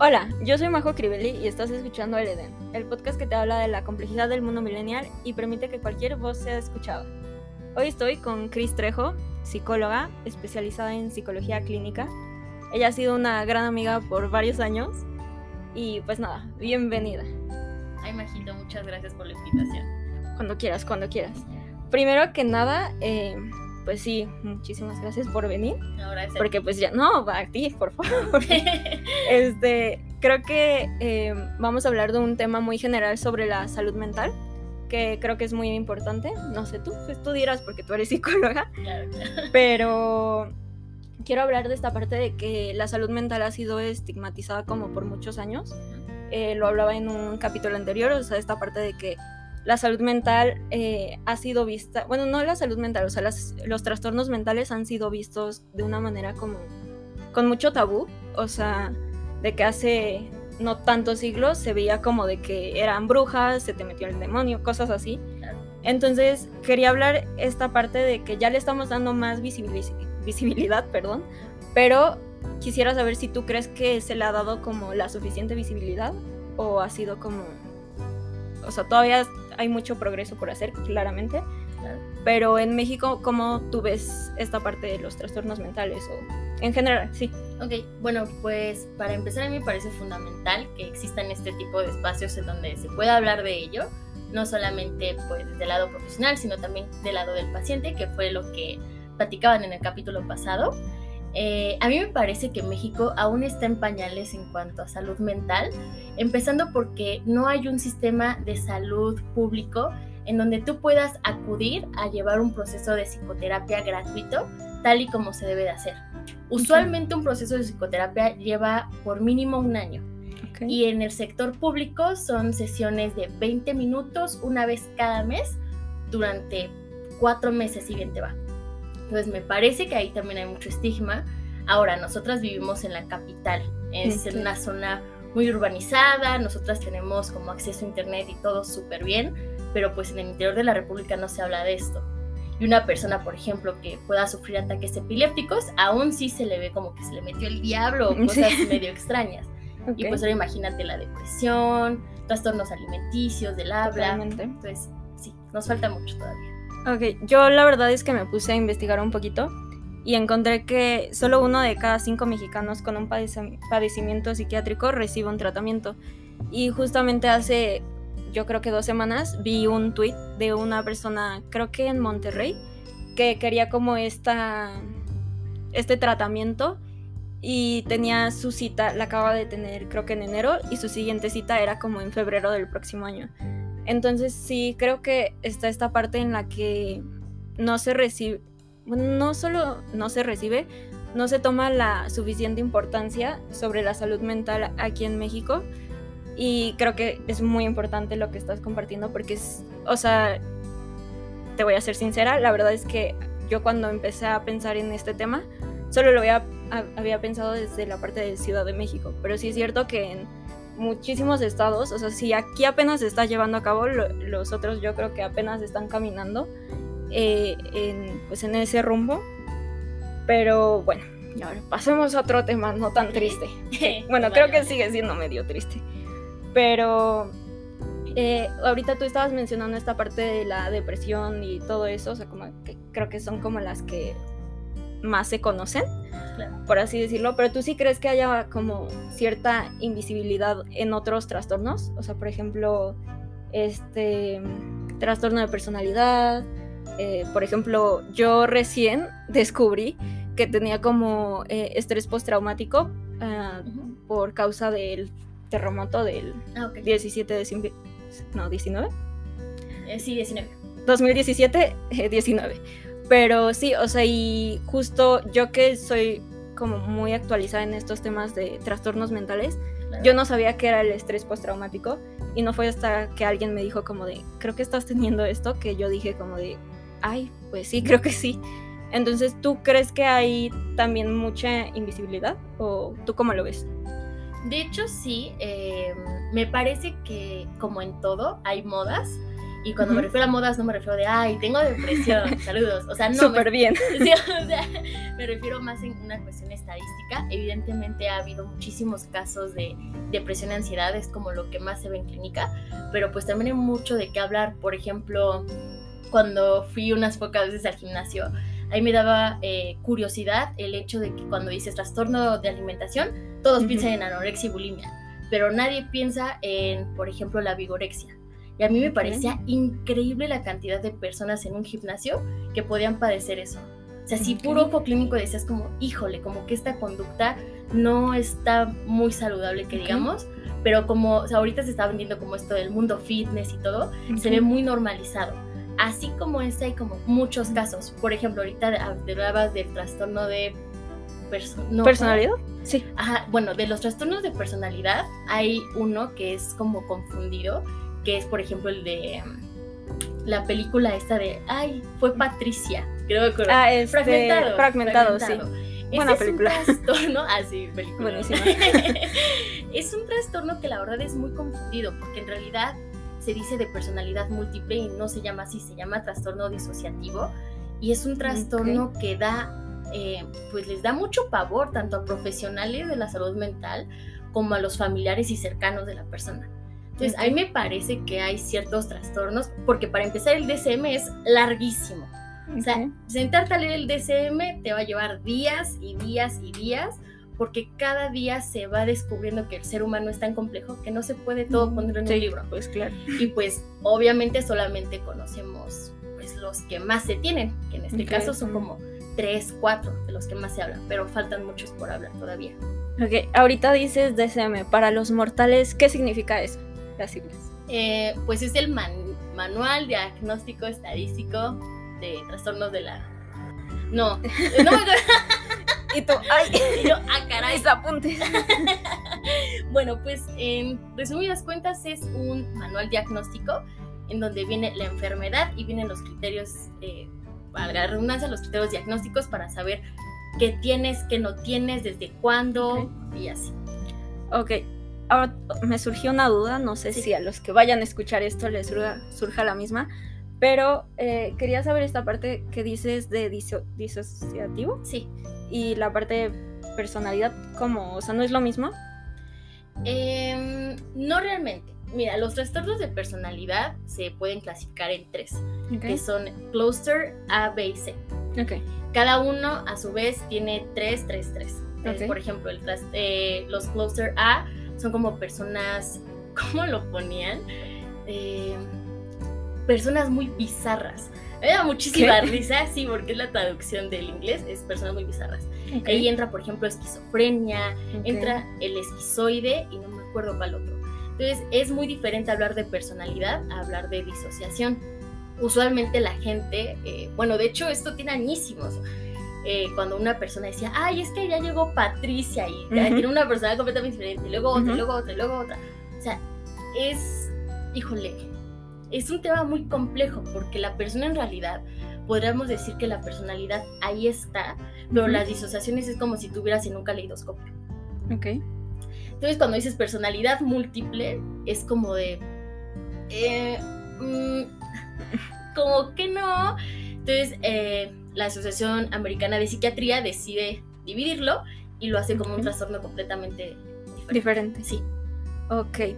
Hola, yo soy Majo Crivelli y estás escuchando El Edén, el podcast que te habla de la complejidad del mundo millennial y permite que cualquier voz sea escuchada. Hoy estoy con Cris Trejo, psicóloga especializada en psicología clínica. Ella ha sido una gran amiga por varios años y pues nada, bienvenida. Ay, Majito, muchas gracias por la invitación. Cuando quieras, cuando quieras. Primero que nada, eh, pues sí, muchísimas gracias por venir. porque pues ya, no, a ti, por favor. este, creo que eh, vamos a hablar de un tema muy general sobre la salud mental, que creo que es muy importante. No sé, tú, pues tú dirás porque tú eres psicóloga. Claro, Pero quiero hablar de esta parte de que la salud mental ha sido estigmatizada como por muchos años. Eh, lo hablaba en un capítulo anterior, o sea, esta parte de que la salud mental eh, ha sido vista, bueno, no la salud mental, o sea, los trastornos mentales han sido vistos de una manera como con mucho tabú, o sea, de que hace no tantos siglos se veía como de que eran brujas, se te metió el demonio, cosas así. Entonces, quería hablar esta parte de que ya le estamos dando más visibilidad, perdón, pero quisiera saber si tú crees que se le ha dado como la suficiente visibilidad o ha sido como o sea, todavía hay mucho progreso por hacer, claramente. Pero en México, ¿cómo tú ves esta parte de los trastornos mentales o en general? Sí. Ok, bueno, pues para empezar a mí me parece fundamental que existan este tipo de espacios en donde se pueda hablar de ello, no solamente pues del lado profesional, sino también del lado del paciente, que fue lo que platicaban en el capítulo pasado. Eh, a mí me parece que México aún está en pañales en cuanto a salud mental, empezando porque no hay un sistema de salud público en donde tú puedas acudir a llevar un proceso de psicoterapia gratuito, tal y como se debe de hacer. Usualmente un proceso de psicoterapia lleva por mínimo un año. Y en el sector público son sesiones de 20 minutos una vez cada mes durante cuatro meses si bien te va. Entonces me parece que ahí también hay mucho estigma. Ahora, nosotras vivimos en la capital, es en una zona muy urbanizada, nosotras tenemos como acceso a internet y todo súper bien, pero pues en el interior de la República no se habla de esto. Y una persona, por ejemplo, que pueda sufrir ataques epilépticos, aún sí se le ve como que se le metió el diablo o cosas medio extrañas. Y pues ahora imagínate la depresión, trastornos alimenticios, del habla. Entonces, sí, nos falta mucho todavía. Ok, yo la verdad es que me puse a investigar un poquito y encontré que solo uno de cada cinco mexicanos con un padecimiento psiquiátrico recibe un tratamiento. Y justamente hace, yo creo que dos semanas, vi un tweet de una persona, creo que en Monterrey, que quería como esta, este tratamiento y tenía su cita, la acaba de tener creo que en enero y su siguiente cita era como en febrero del próximo año. Entonces sí, creo que está esta parte en la que no se recibe, no solo no se recibe, no se toma la suficiente importancia sobre la salud mental aquí en México. Y creo que es muy importante lo que estás compartiendo porque es, o sea, te voy a ser sincera, la verdad es que yo cuando empecé a pensar en este tema, solo lo había, había pensado desde la parte de Ciudad de México, pero sí es cierto que en muchísimos estados, o sea, si aquí apenas se está llevando a cabo, los otros yo creo que apenas están caminando eh, en, pues en ese rumbo. Pero bueno, y ahora pasemos a otro tema no tan triste. bueno, creo que sigue siendo medio triste. Pero eh, ahorita tú estabas mencionando esta parte de la depresión y todo eso, o sea, como que creo que son como las que más se conocen, por así decirlo, pero tú sí crees que haya como cierta invisibilidad en otros trastornos, o sea, por ejemplo, este trastorno de personalidad, eh, por ejemplo, yo recién descubrí que tenía como eh, estrés postraumático ah, por causa del terremoto del 17 ah, de no, 19. Eh, sí, 19. 2017, 19. Pero sí, o sea, y justo yo que soy como muy actualizada en estos temas de trastornos mentales, yo no sabía qué era el estrés postraumático y no fue hasta que alguien me dijo como de, creo que estás teniendo esto, que yo dije como de, ay, pues sí, creo que sí. Entonces, ¿tú crees que hay también mucha invisibilidad o tú cómo lo ves? De hecho, sí, em, me parece que como en todo hay modas Y cuando me refiero a modas, no me refiero de, ay, tengo depresión, saludos. O sea, no. Súper bien. Sí, o sea, me refiero más en una cuestión estadística. Evidentemente ha habido muchísimos casos de depresión y ansiedad, es como lo que más se ve en clínica, pero pues también hay mucho de qué hablar. Por ejemplo, cuando fui unas pocas veces al gimnasio, ahí me daba eh, curiosidad el hecho de que cuando dices trastorno de alimentación, todos piensan en anorexia y bulimia, pero nadie piensa en, por ejemplo, la vigorexia. Y a mí me parecía increíble la cantidad de personas en un gimnasio que podían padecer eso. O sea, si puro ojo clínico decías como, híjole, como que esta conducta no está muy saludable, que digamos, pero como o sea, ahorita se está vendiendo como esto del mundo fitness y todo, se ve muy normalizado. Así como este hay como muchos casos. Por ejemplo, ahorita hablabas del trastorno de personalidad. Sí. Ajá, bueno, de los trastornos de personalidad hay uno que es como confundido, que es por ejemplo el de mm, la película esta de, ay, fue Patricia, creo que ah, este, fragmentado, fragmentado, sí. Buena película. Es un trastorno, ah, sí, película. Es un trastorno que la verdad es muy confundido, porque en realidad se dice de personalidad múltiple y no se llama así, se llama trastorno disociativo y es un trastorno que da, eh, pues les da mucho pavor tanto a profesionales de la salud mental como a los familiares y cercanos de la persona. Entonces, a mí me parece que hay ciertos trastornos, porque para empezar el DCM es larguísimo. O sea, sentarte a leer el DCM te va a llevar días y días y días, porque cada día se va descubriendo que el ser humano es tan complejo que no se puede todo poner en un libro. Pues claro. Y pues obviamente solamente conocemos pues los que más se tienen, que en este caso son como tres, cuatro de los que más se hablan, pero faltan muchos por hablar todavía. Ok, ahorita dices DSM, para los mortales, ¿qué significa eso? Las siglas. Eh, pues es el manual diagnóstico estadístico de trastornos de la... No, no me Y tú, ay, y yo, ah, caray. Apuntes. bueno, pues en resumidas cuentas es un manual diagnóstico en donde viene la enfermedad y vienen los criterios, eh, valga la redundancia, los criterios diagnósticos para saber qué tienes, qué no tienes, desde cuándo y así. Ok, ahora me surgió una duda, no sé si a los que vayan a escuchar esto les surja la misma. Pero eh, quería saber esta parte que dices de disociativo. Sí. Y la parte de personalidad, ¿cómo? O sea, ¿no es lo mismo? Em, no realmente. Mira, los trastornos de personalidad se pueden clasificar en tres, que son cluster A, B y C. Okay. Cada uno, a su vez, tiene tres, tres, tres. Por ejemplo, el eh, los cluster A son como personas, ¿cómo lo ponían? Eh, personas muy bizarras. Me da muchísima risa, sí, porque es la traducción del inglés, es personas muy bizarras. Ahí entra, por ejemplo, esquizofrenia, entra el esquizoide y no me acuerdo cuál otro. Entonces, es muy diferente hablar de personalidad a hablar de disociación. Usualmente la gente, eh, bueno, de hecho, esto tiene añísimos. Eh, cuando una persona decía, ay, es que ya llegó Patricia y tiene una persona completamente diferente, y luego otra, y luego otra, y luego otra. O sea, es, híjole, es un tema muy complejo porque la persona en realidad, podríamos decir que la personalidad ahí está, pero las disociaciones es como si tuvieras en un caleidoscopio. Ok. Entonces cuando dices personalidad múltiple, es como de... Eh, mm, como que no. Entonces eh, la Asociación Americana de Psiquiatría decide dividirlo y lo hace como un trastorno completamente diferente. Diferente. Sí. Ok.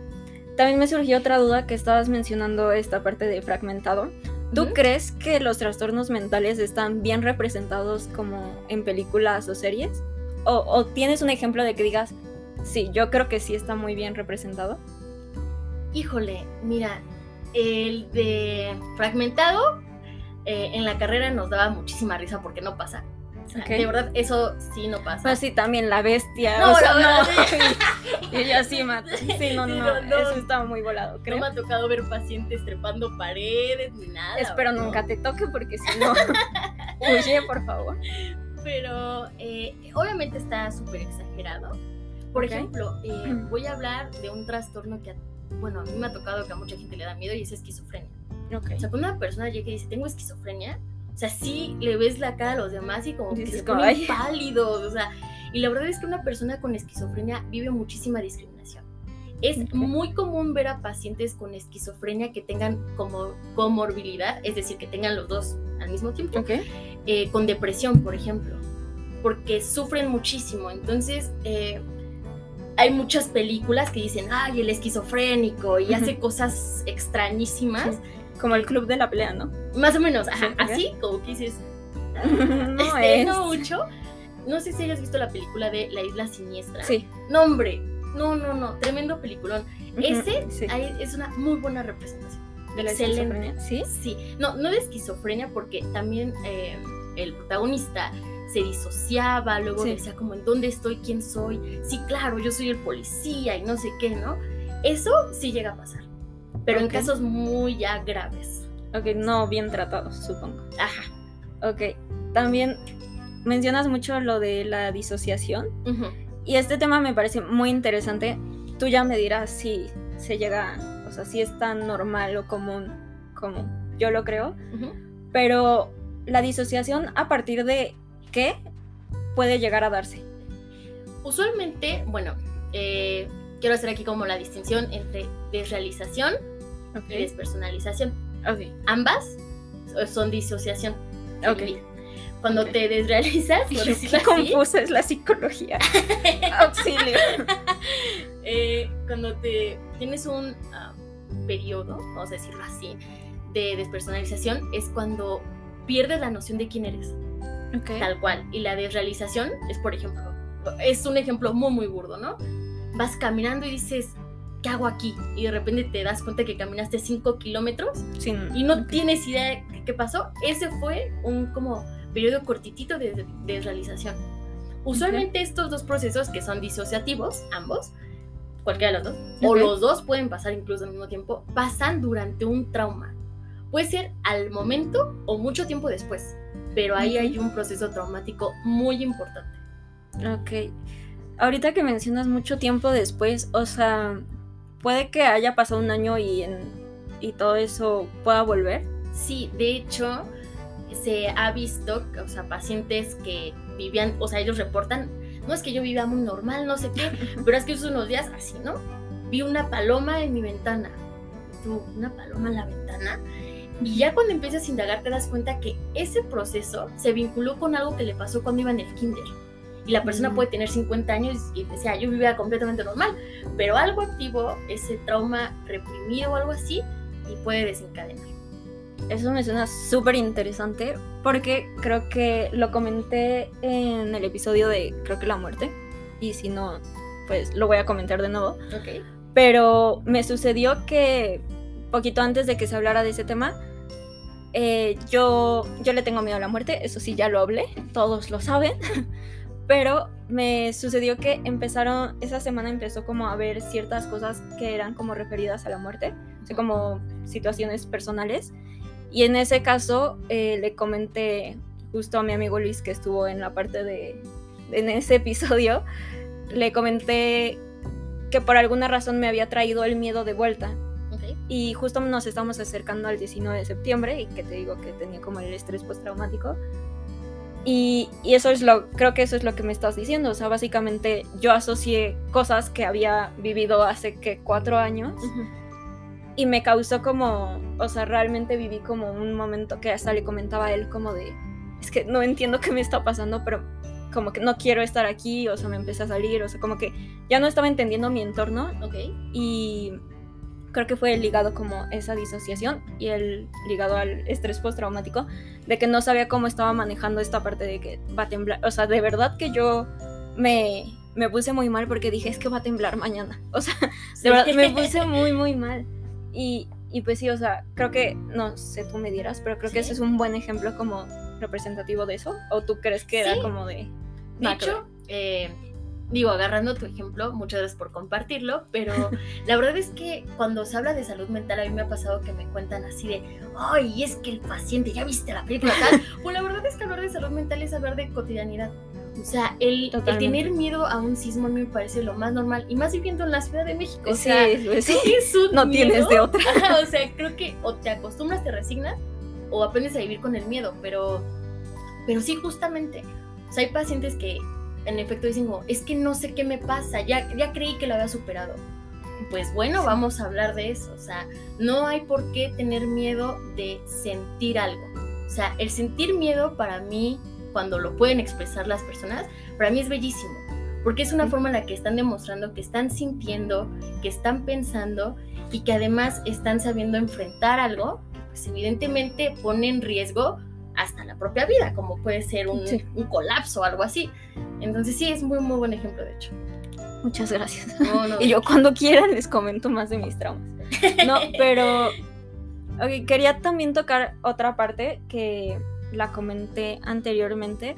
También me surgió otra duda que estabas mencionando esta parte de fragmentado. ¿Tú crees que los trastornos mentales están bien representados como en películas o series? ¿O, tienes un ejemplo de que digas, sí, yo creo que sí está muy bien representado? Híjole, mira, el de fragmentado eh, en la carrera nos daba muchísima risa porque no pasa. De verdad, eso sí no pasa. Pues sí, también la bestia. No, o sea, no. y ella sí. Sí, no, no, Eso estaba muy volado, creo. No me ha tocado ver pacientes trepando paredes ni nada. Espero nunca te toque porque si no, huye, por favor. Pero eh, obviamente está súper exagerado. Por ejemplo, eh, voy a hablar de un trastorno que, bueno, a mí me ha tocado que a mucha gente le da miedo y es esquizofrenia. Okay. O sea, cuando una persona llega y dice, tengo esquizofrenia, o sea, sí le ves la cara a los demás y como que se ponen pálidos, o sea, y la verdad es que una persona con esquizofrenia vive muchísima discriminación. Es Ok. muy común ver a pacientes con esquizofrenia que tengan como comorbilidad, es decir, que tengan los dos al mismo tiempo, Ok. eh, con depresión, por ejemplo, porque sufren muchísimo. Entonces, eh, hay muchas películas que dicen, ay, el esquizofrénico y hace Ujú. cosas extrañísimas. Como el club de la pelea, ¿no? Más o menos, ajá, así como que dices, no este, es. no mucho. No sé si hayas visto la película de La Isla Siniestra. Sí. No, hombre, no, no, no, tremendo peliculón. Ese sí. es una muy buena representación. de la excelente. esquizofrenia. Sí. Sí, no, no de esquizofrenia porque también eh, el protagonista se disociaba, luego Sí. decía como en dónde estoy, quién soy, sí, claro, yo soy el policía y no sé qué, ¿no? Eso sí llega a pasar, pero en casos muy ya graves. Ok, no bien tratados, supongo. Ajá. Ok. También mencionas mucho lo de la disociación. ujú, Y este tema me parece muy interesante. Tú ya me dirás si se llega, o sea, si es tan normal o común como yo lo creo. Pero la disociación a partir de qué puede llegar a darse. Usualmente, bueno, eh, quiero hacer aquí como la distinción entre desrealización y despersonalización. Ok. Ambas son disociación. Ok. Cuando te desrealizas, por Qué confusa es la psicología. Auxilio. eh, cuando te tienes un ah, periodo, vamos a decirlo así, de despersonalización, es cuando pierdes la noción de quién eres, Ok. tal cual. Y la desrealización es, por ejemplo, es un ejemplo muy, muy burdo, ¿no? Vas caminando y dices, ¿qué hago aquí? Y de repente te das cuenta que caminaste 5 kilómetros Sin- y no tienes idea de qué pasó. Ese fue un como periodo cortitito de de desrealización. Usualmente estos dos procesos que son disociativos, ambos, cualquiera de los dos, o Ok. los dos pueden pasar incluso al mismo tiempo, pasan durante un trauma. Puede ser al momento o mucho tiempo después, pero ahí hay un proceso traumático muy importante. Ok. Ahorita que mencionas mucho tiempo después, o sea, puede que haya pasado un año y, en, y todo eso pueda volver. Sí, de hecho, se ha visto, o sea, pacientes que vivían, o sea, ellos reportan, no es que yo vivía muy normal, no sé qué, pero es que hace unos días así, ¿no? Vi una paloma en mi ventana. Tú, una paloma en la ventana. Y ya cuando empiezas a indagar te das cuenta que ese proceso se vinculó con algo que le pasó cuando iba en el kinder. Y la persona puede tener 50 años y decía, yo vivía completamente normal, pero algo activó ese trauma reprimido o algo así y puede desencadenar. Eso me suena súper interesante porque creo que lo comenté en el episodio de creo que la muerte. Y si no, pues lo voy a comentar de nuevo. Pero me sucedió que poquito antes de que se hablara de ese tema, eh, yo, yo le tengo miedo a la muerte, eso sí, ya lo hablé, todos lo saben. Pero me sucedió que empezaron, esa semana empezó como a ver ciertas cosas que eran como referidas a la muerte, o sea, como situaciones personales. Y en ese caso eh, le comenté justo a mi amigo Luis que estuvo en la parte de, en ese episodio, le comenté que por alguna razón me había traído el miedo de vuelta. Ok. Y justo nos estamos acercando al 19 de septiembre y que te digo que tenía como el estrés postraumático. Y, y eso es lo, creo que eso es lo que me estás diciendo. O sea, básicamente yo asocié cosas que había vivido hace que cuatro años y me causó como, o sea, realmente viví como un momento que hasta le comentaba a él como de, es que no entiendo qué me está pasando, pero como que no quiero estar aquí, o sea, me empecé a salir, o sea, como que ya no estaba entendiendo mi entorno Ok. y creo que fue el ligado como esa disociación y el ligado al estrés postraumático de que no sabía cómo estaba manejando esta parte de que va a temblar, o sea, de verdad que yo me, me puse muy mal porque dije, es que va a temblar mañana, o sea, de verdad me puse muy, muy mal. Y, y pues sí, o sea, creo que, no sé, tú me dirás, pero creo que Sí. ese es un buen ejemplo como representativo de eso. ¿O tú crees que era Sí. como de... De que hecho, eh, digo, agarrando tu ejemplo, muchas gracias por compartirlo, pero la verdad es que cuando se habla de salud mental, a mí me ha pasado que me cuentan así de, ay, es que el paciente, ¿ya viste la película tal? pues la verdad es que hablar de salud mental es hablar de cotidianidad. O sea, el, el tener miedo a un sismo a mí me parece lo más normal, y más viviendo en la Ciudad de México. O sea, pues sí, es un no tienes de otra. Ajá, o sea, creo que o te acostumbras, te resignas, o aprendes a vivir con el miedo, pero, pero sí, justamente. O sea, hay pacientes que en efecto dicen como, es que no sé qué me pasa, ya, ya creí que lo había superado. pues bueno, vamos a hablar de eso. O sea, no hay por qué tener miedo de sentir algo. O sea, el sentir miedo para mí, cuando lo pueden expresar las personas, para mí es bellísimo. Porque es una forma en la que están demostrando que están sintiendo, que están pensando y que además están sabiendo enfrentar algo, pues evidentemente pone en riesgo hasta la propia vida, como puede ser un, un colapso o algo así. Entonces sí, es muy, muy buen ejemplo, de hecho. Muchas gracias. y yo cuando quieran les comento más de mis traumas. No, pero quería también tocar otra parte que la comenté anteriormente.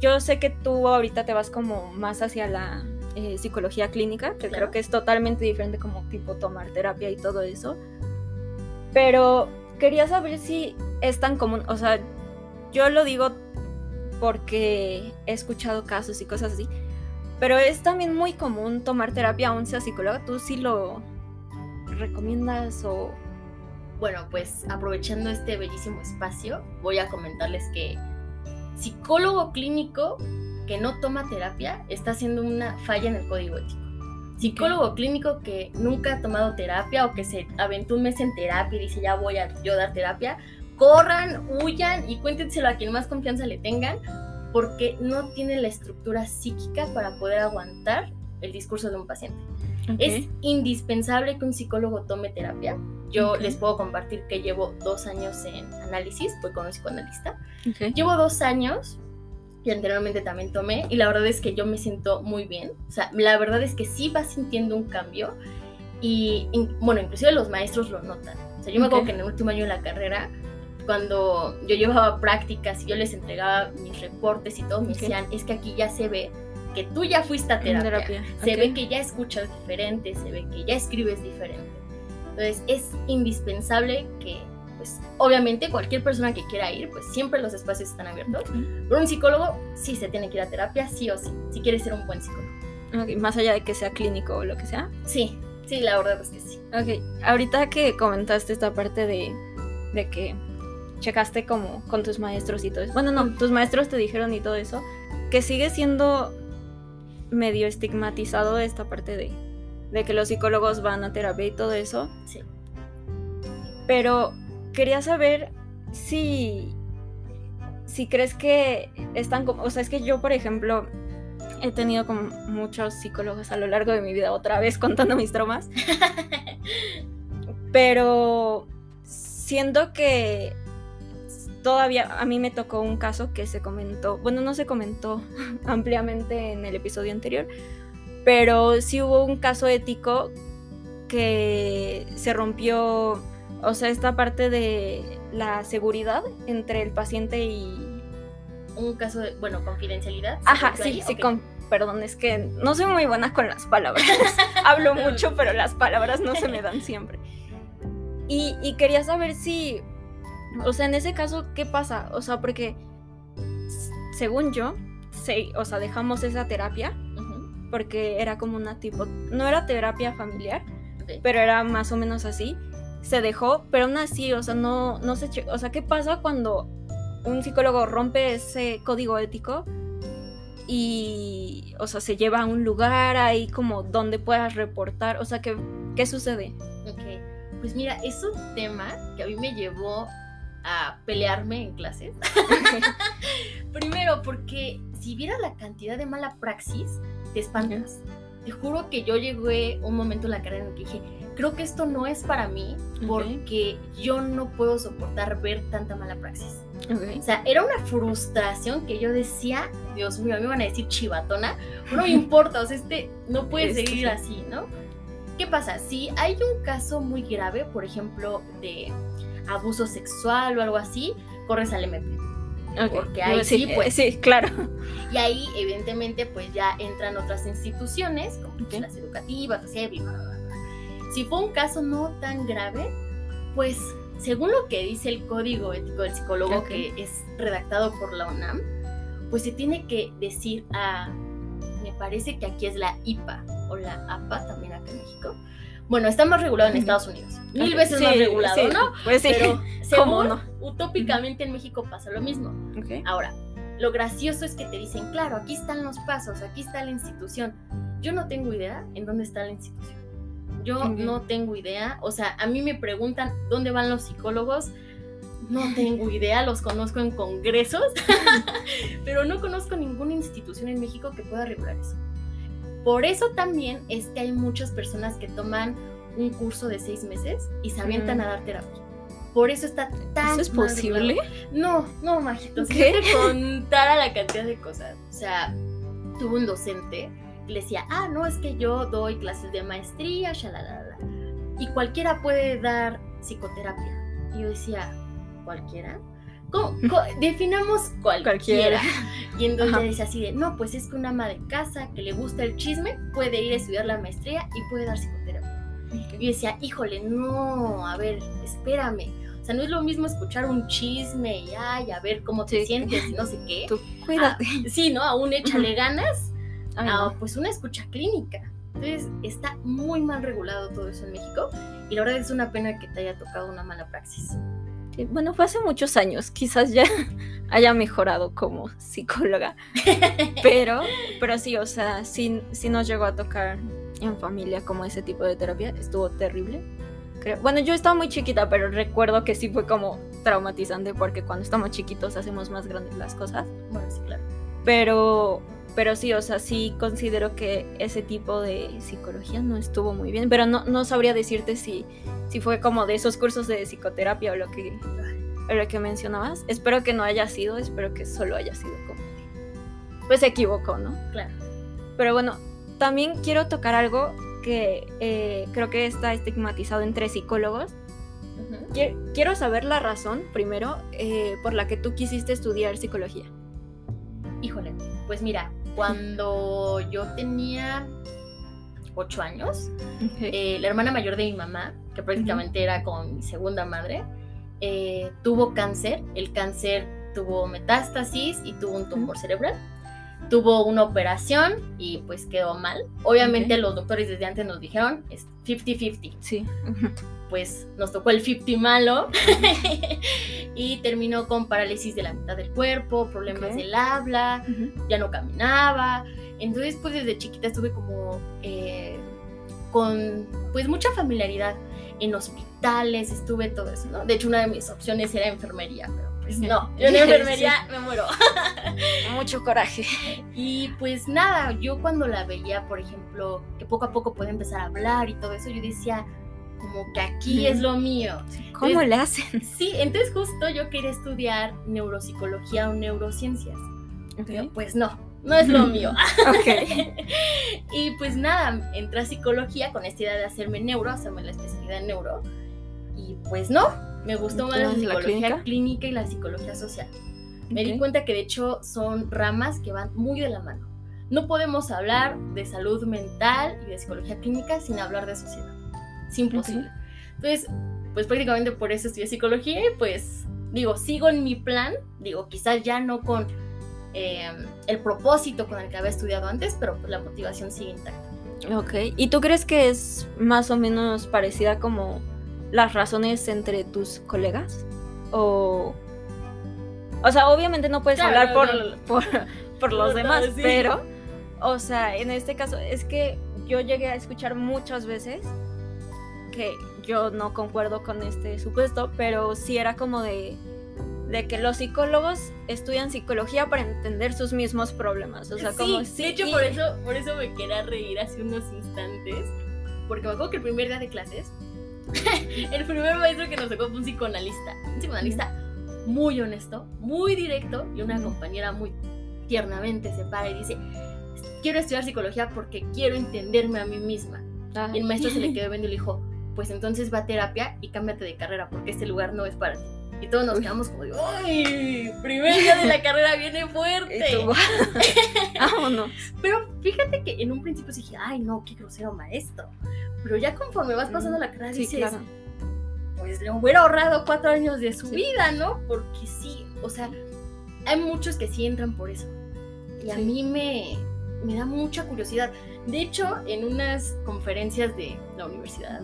Yo sé que tú ahorita te vas como más hacia la eh, psicología clínica, que creo que es totalmente diferente como tipo tomar terapia y todo eso. Pero quería saber si es tan común, o sea, yo lo digo porque he escuchado casos y cosas así, pero es también muy común tomar terapia aún sea psicóloga. ¿Tú sí lo recomiendas o...? Bueno, pues aprovechando este bellísimo espacio, voy a comentarles que psicólogo clínico que no toma terapia está haciendo una falla en el código ético. Psicólogo clínico que nunca ha tomado terapia o que se aventó un mes en terapia y dice ya voy a yo dar terapia, corran, huyan y cuéntenselo a quien más confianza le tengan porque no tiene la estructura psíquica para poder aguantar el discurso de un paciente. Es indispensable que un psicólogo tome terapia. Yo les puedo compartir que llevo dos años en análisis, voy con un psicoanalista. Llevo dos años y anteriormente también tomé y la verdad es que yo me siento muy bien. O sea, la verdad es que sí va sintiendo un cambio y, bueno, inclusive los maestros lo notan. O sea, yo me acuerdo que en el último año de la carrera cuando yo llevaba prácticas y yo les entregaba mis reportes y todo, me decían, es que aquí ya se ve que tú ya fuiste a terapia, se ve que ya escuchas diferente, se ve que ya escribes diferente. Entonces es indispensable que, pues obviamente cualquier persona que quiera ir, pues siempre los espacios están abiertos. Pero un psicólogo sí se tiene que ir a terapia, sí o sí, si quiere ser un buen psicólogo. más allá de que sea clínico o lo que sea. Sí, sí, la verdad es que sí. Ok, ahorita que comentaste esta parte de, de que checaste como con tus maestros y todo eso. Bueno, no, tus maestros te dijeron y todo eso, que sigue siendo medio estigmatizado esta parte de, de que los psicólogos van a terapia y todo eso. Sí. Pero quería saber si, si crees que están como, o sea, es que yo, por ejemplo, he tenido como muchos psicólogos a lo largo de mi vida, otra vez contando mis traumas. pero siento que todavía a mí me tocó un caso que se comentó, bueno, no se comentó ampliamente en el episodio anterior, pero sí hubo un caso ético que se rompió, o sea, esta parte de la seguridad entre el paciente y... Un caso de, bueno, confidencialidad. Ajá, sí, sí, con, perdón, es que no soy muy buena con las palabras. Hablo mucho, pero las palabras no se me dan siempre. Y, y quería saber si o sea, en ese caso, ¿qué pasa? O sea, porque según yo, o sea, dejamos esa terapia porque era como una tipo, no era terapia familiar, pero era más o menos así. Se dejó, pero aún así, o sea, no, no se, o sea, ¿qué pasa cuando un psicólogo rompe ese código ético y, o sea, se lleva a un lugar ahí como donde puedas reportar, o sea, ¿qué, qué sucede? Ok, pues mira, es un tema que a mí me llevó a pelearme en clases. Primero, porque si vieras la cantidad de mala praxis, te espantas. Te juro que yo llegué un momento en la carrera en el que dije, creo que esto no es para mí porque yo no puedo soportar ver tanta mala praxis. O sea, era una frustración que yo decía, Dios mío, me iban a decir chivatona, no me importa, o sea, este no puede seguir así, ¿no? ¿Qué pasa? Si hay un caso muy grave, por ejemplo, de abuso sexual o algo así, corres al MP. Porque ahí sí, pues. Sí, claro. Y ahí, evidentemente, pues ya entran otras instituciones, como las educativas, así, Si fue un caso no tan grave, pues según lo que dice el código ético del psicólogo, que es redactado por la UNAM, pues se tiene que decir a, me parece que aquí es la IPA o la APA, también acá en México, bueno, está más regulado en Estados Unidos. Mil veces más regulado, ¿no? Pues sí. Pero según, no? utópicamente en México pasa lo mismo. Ahora, lo gracioso es que te dicen, claro, aquí están los pasos, aquí está la institución. Yo no tengo idea en dónde está la institución. Yo no tengo idea. O sea, a mí me preguntan dónde van los psicólogos. No tengo idea, los conozco en congresos, pero no conozco ninguna institución en México que pueda regular eso. Por eso también es que hay muchas personas que toman un curso de seis meses y se avientan a dar terapia. Por eso está tan. ¿Eso es posible? No, no, Majito. Si te contara la cantidad de cosas. O sea, tuve un docente le decía, ah, no, es que yo doy clases de maestría, shalalala. Y cualquiera puede dar psicoterapia. Y yo decía, ¿cualquiera? ¿Cómo? Definamos cualquiera. Y entonces dice así de, no, pues es que una ama de casa que le gusta el chisme puede ir a estudiar la maestría y puede dar psicoterapia. Y yo decía, híjole, no, a ver, espérame. O sea, no es lo mismo escuchar un chisme y ay, a ver cómo te sientes y no sé qué. Tú, cuídate. Ah, sí, ¿no? Aún échale ganas. A, pues una escucha clínica. Entonces está muy mal regulado todo eso en México y la verdad es una pena que te haya tocado una mala praxis. bueno, fue hace muchos años, quizás ya haya mejorado como psicóloga, pero, pero sí, o sea, sí, sí nos llegó a tocar en familia como ese tipo de terapia, estuvo terrible. Bueno, yo estaba muy chiquita, pero recuerdo que sí fue como traumatizante porque cuando estamos chiquitos hacemos más grandes las cosas. Bueno, sí, claro. Pero, pero sí, o sea, sí considero que ese tipo de psicología no estuvo muy bien, pero no, no sabría decirte si, si fue como de esos cursos de psicoterapia o lo que, lo que mencionabas. Espero que no haya sido, espero que solo haya sido como... Pues se equivocó, ¿no? Claro. Pero bueno, también quiero tocar algo que eh, creo que está estigmatizado entre psicólogos. Quiero saber la razón, primero, eh, por la que tú quisiste estudiar psicología. Híjole, pues mira, cuando yo tenía ocho años, eh, la hermana mayor de mi mamá, que prácticamente era como mi segunda madre, tuvo cáncer. El cáncer tuvo metástasis y tuvo un tumor cerebral tuvo una operación y pues quedó mal. Obviamente los doctores desde antes nos dijeron es 50-50. Sí. Pues nos tocó el 50 malo y terminó con parálisis de la mitad del cuerpo, problemas del habla, ya no caminaba. Entonces pues desde chiquita estuve como eh, con pues mucha familiaridad en hospitales, estuve todo eso, ¿no? De hecho una de mis opciones era enfermería, pero pues no, yo en enfermería me muero. Mucho coraje. Y pues nada, yo cuando la veía, por ejemplo, que poco a poco puede empezar a hablar y todo eso, yo decía, como que aquí es lo mío. ¿Cómo le hacen? Sí, entonces justo yo quería estudiar neuropsicología o neurociencias. pues no, no es lo mío. ok. y pues nada, entré a psicología con esta idea de hacerme neuro, hacerme la especialidad en neuro. Y pues no, me gustó más la psicología clínica y la psicología social. Me di cuenta que de hecho son ramas que van muy de la mano. No podemos hablar de salud mental y de psicología clínica sin hablar de sociedad. Es imposible. Entonces, pues prácticamente por eso estudié psicología y pues digo, sigo en mi plan, digo, quizás ya no con em, el propósito con el que había estudiado antes, pero pues la motivación sigue intacta. Ok, ¿y tú crees que es más o menos parecida como las razones entre tus colegas? O, o sea, obviamente no puedes hablar por, por, los demás, pero, o sea, en este caso es que yo llegué a escuchar muchas veces que yo no concuerdo con este supuesto, pero sí era como de, de que los psicólogos estudian psicología para entender sus mismos problemas. O sea, como sí, de hecho, por, eso, por eso me quería reír hace unos instantes, porque me acuerdo que el primer día de clases el primer maestro que nos tocó fue un psicoanalista. Un psicoanalista muy honesto, muy directo y una compañera muy tiernamente se para y dice, quiero estudiar psicología porque quiero entenderme a mí misma. Y el maestro se le quedó viendo y le dijo, pues entonces va a terapia y cámbiate de carrera porque este lugar no es para ti. Y todos nos quedamos como de, ¡ay! Primer día de la carrera viene fuerte. Vámonos. Pero fíjate que en un principio dije, ¡ay, no, qué grosero maestro! Pero ya conforme vas pasando la carrera dices, pues le hubiera ahorrado cuatro años de su vida, ¿no? Porque sí, o sea, hay muchos que sí entran por eso. Y a mí me, me da mucha curiosidad. De hecho, en unas conferencias de la universidad,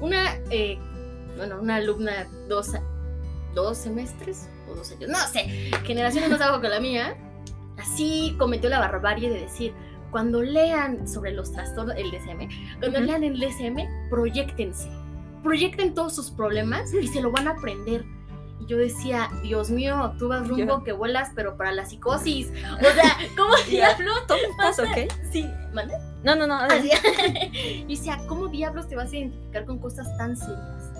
una, eh, bueno, una alumna dos, dos semestres o dos años, no sé, generaciones más abajo que la mía, así cometió la barbarie de decir, cuando lean sobre los trastornos, el DSM, cuando lean el DSM, proyectense. Proyecten todos sus problemas y se lo van a aprender. Yo decía, Dios mío, tú vas rumbo Yo- que vuelas, pero para la psicosis. O sea, ¿cómo diablos? ¿Todo estás ok? Sí, ¿mande? No, no, no. Así. y decía, ¿cómo diablos te vas a identificar con cosas tan serias?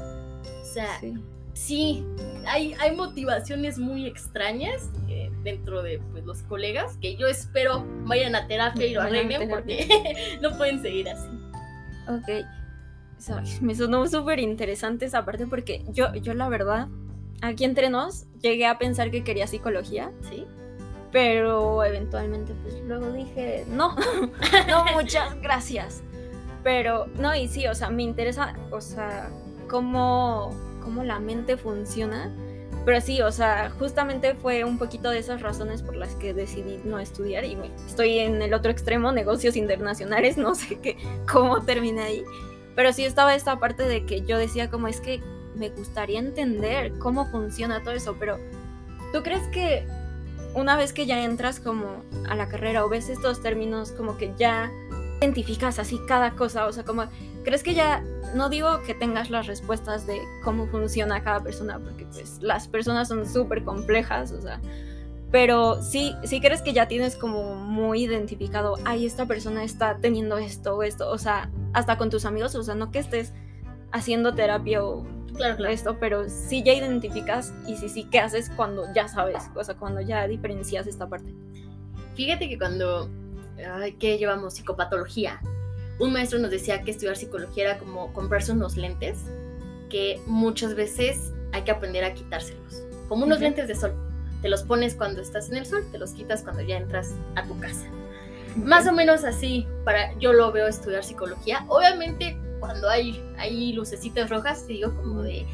O sea, Sí. sí, hay, hay motivaciones muy extrañas eh, dentro de pues, los colegas que yo espero vayan a terapia y lo arreglen porque no pueden seguir así. Ok. O sea, me sonó súper interesante esa parte porque yo, yo la verdad, aquí entre nos, llegué a pensar que quería psicología, ¿Sí? pero eventualmente pues luego dije, no, no, muchas gracias. Pero, no, y sí, o sea, me interesa, o sea, cómo, cómo la mente funciona. Pero sí, o sea, justamente fue un poquito de esas razones por las que decidí no estudiar y estoy en el otro extremo, negocios internacionales, no sé qué, cómo terminé ahí. Pero sí estaba esta parte de que yo decía como es que me gustaría entender cómo funciona todo eso, pero ¿tú crees que una vez que ya entras como a la carrera o ves estos términos como que ya identificas así cada cosa, o sea, como crees que ya no digo que tengas las respuestas de cómo funciona cada persona, porque pues las personas son súper complejas, o sea, pero sí, sí crees que ya tienes como muy identificado, ay, esta persona está teniendo esto o esto, o sea, hasta con tus amigos, o sea, no que estés haciendo terapia o Claro, claro. esto, pero sí ya identificas y sí, sí, ¿qué haces cuando ya sabes? O sea, cuando ya diferencias esta parte. Fíjate que cuando ay, que llevamos psicopatología, un maestro nos decía que estudiar psicología era como comprarse unos lentes que muchas veces hay que aprender a quitárselos, como unos Ujú. lentes de sol. Te los pones cuando estás en el sol, te los quitas cuando ya entras a tu casa. Más o menos así, para yo lo veo estudiar psicología. Obviamente, cuando hay, hay lucecitas rojas, te digo como de,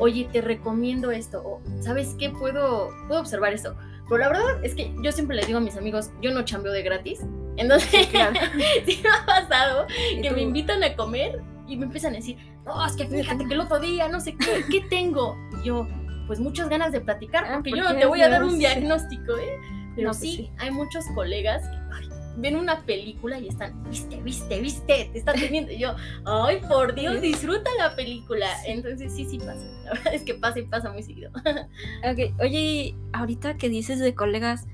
oye, te recomiendo esto, o ¿sabes qué? Puedo, puedo observar esto. Pero la verdad es que yo siempre les digo a mis amigos, yo no chambeo de gratis. Entonces, claro. sí me ha pasado ¿Y que tú? me invitan a comer y me empiezan a decir, no, es que fíjate que el otro día, no sé qué, ¿qué tengo? Y yo, pues muchas ganas de platicar, Ah, porque yo no te voy a dar un diagnóstico, ¿eh? Pero No, pues sí, sí. hay muchos colegas que ay, ven una película y están, viste, viste, viste, te están teniendo. Y yo, ay, por Dios, disfruta la película. Sí. Entonces sí, sí pasa. La verdad es que pasa y pasa muy seguido. Ok, oye, y ahorita que dices de colegas,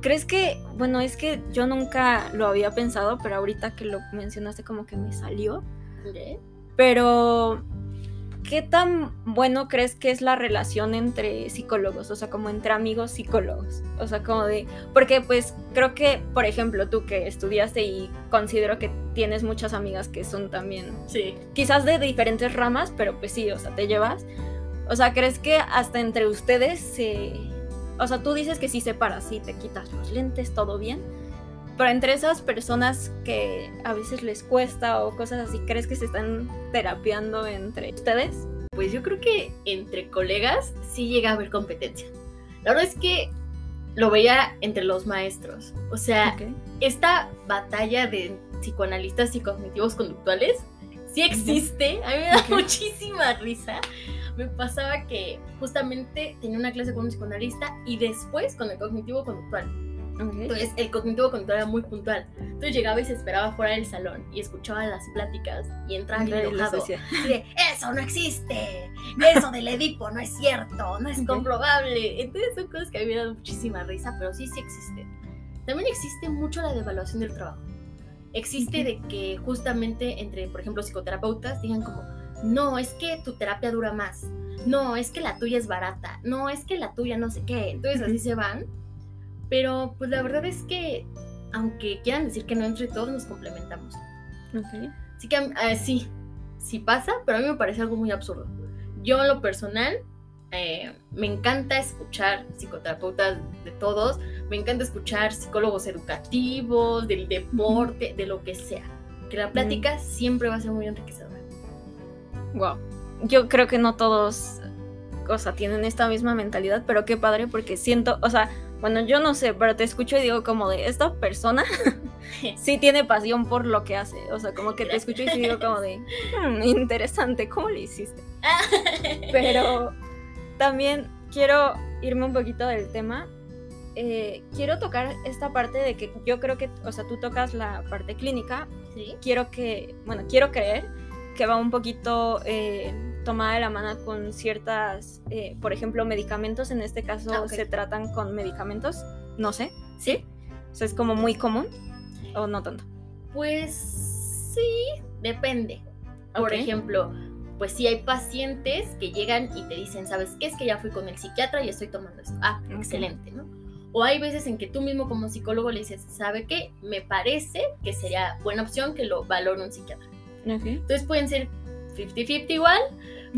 ¿crees que, bueno, es que yo nunca lo había pensado, pero ahorita que lo mencionaste como que me salió, ¿Eh? pero ¿qué tan bueno crees que es la relación entre psicólogos? O sea, como entre amigos psicólogos. O sea, como de, porque pues creo que, por ejemplo, tú que estudiaste y considero que tienes muchas amigas que son también Sí. quizás de diferentes ramas, pero pues sí, o sea, te llevas. O sea, ¿crees que hasta entre ustedes se... O sea, tú dices que sí separas, sí, te quitas los lentes, todo bien. Pero entre esas personas que a veces les cuesta o cosas así, ¿crees que se están terapiando entre ustedes? Pues yo creo que entre colegas sí llega a haber competencia. La verdad es que lo veía entre los maestros. O sea, Ok. esta batalla de psicoanalistas y cognitivos conductuales sí existe. A mí me da Ok. muchísima risa. Me pasaba que justamente tenía una clase con un psicoanalista y después con el cognitivo conductual. Ok. Entonces el cognitivo conductual era muy puntual. Entonces llegaba y se esperaba fuera del salón y escuchaba las pláticas y entraba bien enojado. Y de, eso no existe, eso del Edipo no es cierto, no es comprobable. Entonces son cosas que a mí me dan muchísima risa, pero sí, sí existe. También existe mucho la devaluación del trabajo. Existe de que justamente entre, por ejemplo, psicoterapeutas digan como, no, es que tu terapia dura más, no, es que la tuya es barata, no, es que la tuya no sé qué. Entonces así se van. Pero pues la verdad es que, aunque quieran decir que no entre todos, nos complementamos. Ok. Así que eh, sí, sí pasa, pero a mí me parece algo muy absurdo. Yo en lo personal eh, me encanta escuchar psicoterapeutas de todos, me encanta escuchar psicólogos educativos, del deporte, de lo que sea. Que la plática siempre va a ser muy enriquecedora. Wow. Yo creo que no todos, o sea, tienen esta misma mentalidad, pero qué padre porque siento, o sea, bueno, yo no sé, pero te escucho y digo como de, esta persona sí tiene pasión por lo que hace, o sea, como que te escucho y sí digo como de, "Hmm, interesante, ¿cómo le hiciste? Pero también quiero irme un poquito del tema. eh, quiero tocar esta parte de que yo creo que, o sea, tú tocas la parte clínica. Sí. Quiero que, bueno, quiero creer que va un poquito eh, tomada de la mano con ciertas, eh, por ejemplo, medicamentos. En este caso Ah, se tratan con medicamentos. No sé, ¿sí? O sea, es como muy común o no tanto. Pues sí, depende. Por ejemplo, pues sí hay pacientes que llegan y te dicen, ¿sabes qué? Es que ya fui con el psiquiatra y estoy tomando esto. Ah, excelente, ¿no? O hay veces en que tú mismo como psicólogo le dices, ¿sabe qué? Me parece que sería buena opción que lo valore un psiquiatra. Ok, Entonces pueden ser 50-50 igual,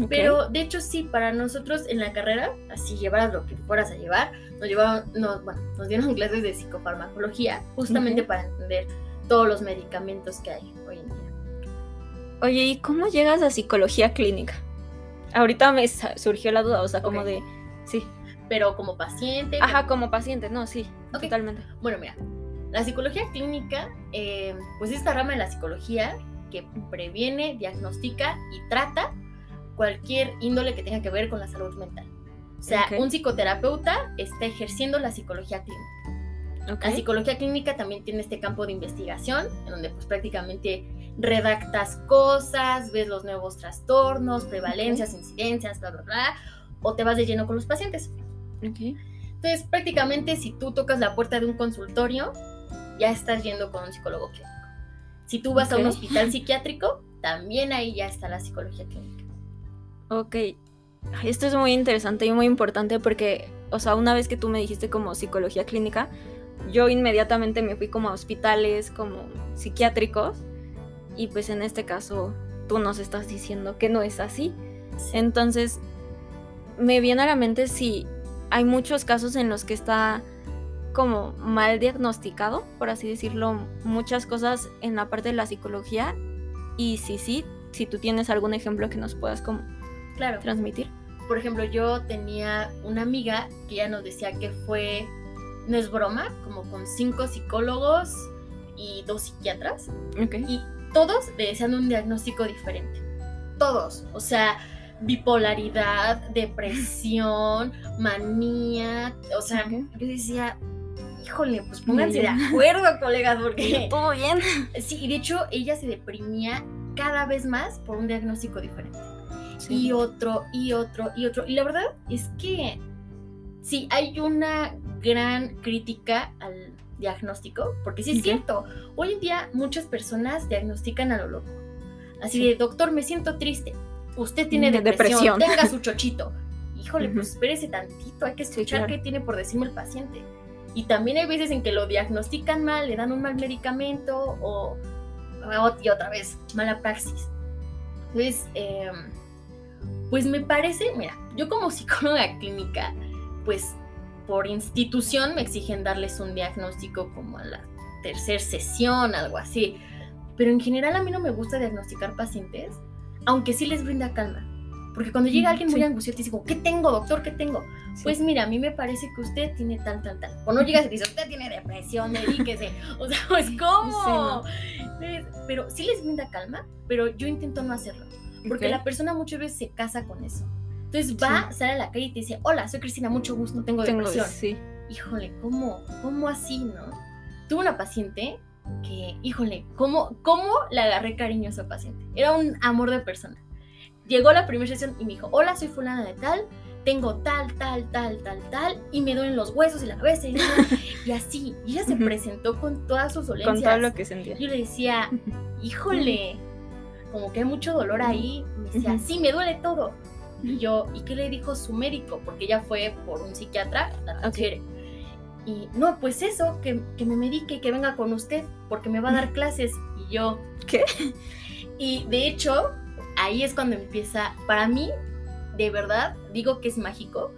pero de hecho sí, para nosotros en la carrera, así llevaras lo que fueras a llevar, nos llevaron, nos, bueno, nos dieron clases de psicofarmacología justamente para entender todos los medicamentos que hay hoy en día. Oye, ¿y cómo llegas a psicología clínica? Ahorita me surgió la duda, o sea, como de... Sí. Pero como paciente, Ajá, como paciente, no, sí, totalmente. bueno, mira, la psicología clínica, eh, pues es esta rama de la psicología que previene, diagnostica y trata cualquier índole que tenga que ver con la salud mental. O sea, Ok. un psicoterapeuta está ejerciendo la psicología clínica. Ok. La psicología clínica también tiene este campo de investigación, en donde pues prácticamente redactas cosas, ves los nuevos trastornos, prevalencias, incidencias, bla, bla, bla, o te vas de lleno con los pacientes. Entonces, prácticamente si tú tocas la puerta de un consultorio, ya estás yendo con un psicólogo clínico. Si tú vas a un hospital psiquiátrico, también ahí ya está la psicología clínica. Ok. Esto es muy interesante y muy importante porque, o sea, una vez que tú me dijiste como psicología clínica, yo inmediatamente me fui como a hospitales, como psiquiátricos, y pues en este caso tú nos estás diciendo que no es así. Entonces, me viene a la mente si hay muchos casos en los que está como mal diagnosticado, por así decirlo, muchas cosas en la parte de la psicología, y si sí, si tú tienes algún ejemplo que nos puedas como Claro. transmitir. Por ejemplo, yo tenía una amiga que ya nos decía que fue, no es broma, como con cinco psicólogos y dos psiquiatras. Ok. Y todos le decían un diagnóstico diferente. Todos. O sea, bipolaridad, depresión, manía. O sea, yo decía, híjole, pues pónganse de acuerdo, colegas, porque... Todo bien. Sí, y de hecho ella se deprimía cada vez más por un diagnóstico diferente y otro, y otro, y otro. Y la verdad es que sí, hay una gran crítica al diagnóstico, porque sí es cierto, hoy en día muchas personas diagnostican a lo loco. Así Sí. de, doctor, me siento triste. Usted tiene De depresión, depresión. tenga su chochito. Híjole, pues espérese tantito, hay que Sí, escuchar claro. qué tiene por decirme el paciente. Y también hay veces en que lo diagnostican mal, le dan un mal medicamento o, y otra vez, mala praxis. Entonces, em, pues me parece, mira, yo como psicóloga clínica, pues por institución me exigen darles un diagnóstico como a la tercera sesión, algo así. Pero en general a mí no me gusta diagnosticar pacientes, aunque sí les brinda calma. Porque cuando llega alguien muy Sí. angustiado y dice, ¿qué tengo, doctor? ¿Qué tengo? Sí. Pues mira, a mí me parece que usted tiene tal, tal, tal. O no llegas y dices, usted tiene depresión, medíquese. O sea, pues, ¿cómo? Entonces, Pero sí les brinda calma, pero yo intento no hacerlo. Porque Ok. la persona muchas veces se casa con eso. Entonces va, sale a la calle y te dice, hola, soy Cristina, mucho gusto, tengo, Tengo, depresión. sí. Híjole, ¿cómo? ¿Cómo así, no? Tuve una paciente que, híjole, ¿cómo, ¿cómo le agarré cariño a esa paciente? Era un amor de persona. Llegó la primera sesión y me dijo, hola, soy fulana de tal, tengo tal, tal, tal, tal, tal, y me duelen los huesos y la cabeza y, nada". y así. Y ella se presentó con todas sus dolencias. Con todo lo que sentía. Yo le decía, híjole, como que hay mucho dolor ahí. Me decía, sí, me duele todo. Y yo, ¿y qué le dijo su médico? Porque ella fue por un psiquiatra, la transfiere. Y no, pues eso, que, que me medique, que venga con usted, porque me va a dar clases. Y yo, ¿Qué? Y de hecho, ahí es cuando empieza, para mí, de verdad, digo que es mágico,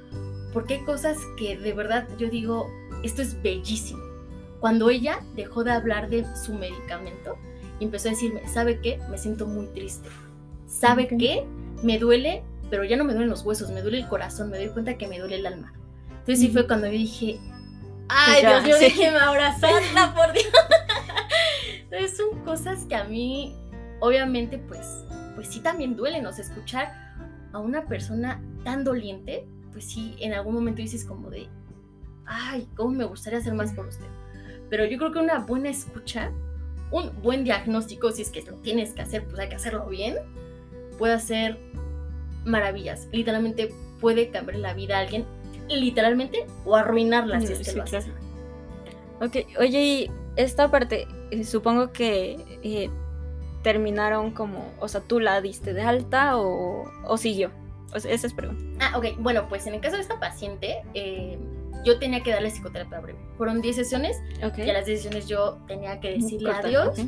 porque hay cosas que de verdad yo digo, esto es bellísimo. Cuando ella dejó de hablar de su medicamento y empezó a decirme, ¿sabe qué? Me siento muy triste. ¿Sabe Ok. qué? Me duele, pero ya no me duelen los huesos, me duele el corazón, me doy cuenta que me duele el alma. Entonces sí fue cuando yo dije, ay, ya, Dios mío, sí. déjeme abrazarla, por Dios. Entonces son cosas que a mí, obviamente, pues, pues sí también duelen, o sea, escuchar a una persona tan doliente, pues sí, en algún momento dices como de, ay, cómo me gustaría hacer más por usted. Pero yo creo que una buena escucha, un buen diagnóstico, si es que lo tienes que hacer, pues hay que hacerlo bien, puede hacer maravillas. Literalmente puede cambiar la vida a alguien, literalmente, o arruinarla si es que Sí, lo hace. claro. Ok, oye, y esta parte, eh, supongo que eh, terminaron como, o sea, tú la diste de alta o, o siguió. O sea, esa es pregunta. Ah, ok. Bueno, pues en el caso de esta paciente, eh, yo tenía que darle psicoterapia breve. Fueron 10 sesiones y a las 10 sesiones yo tenía que decirle Corta, adiós.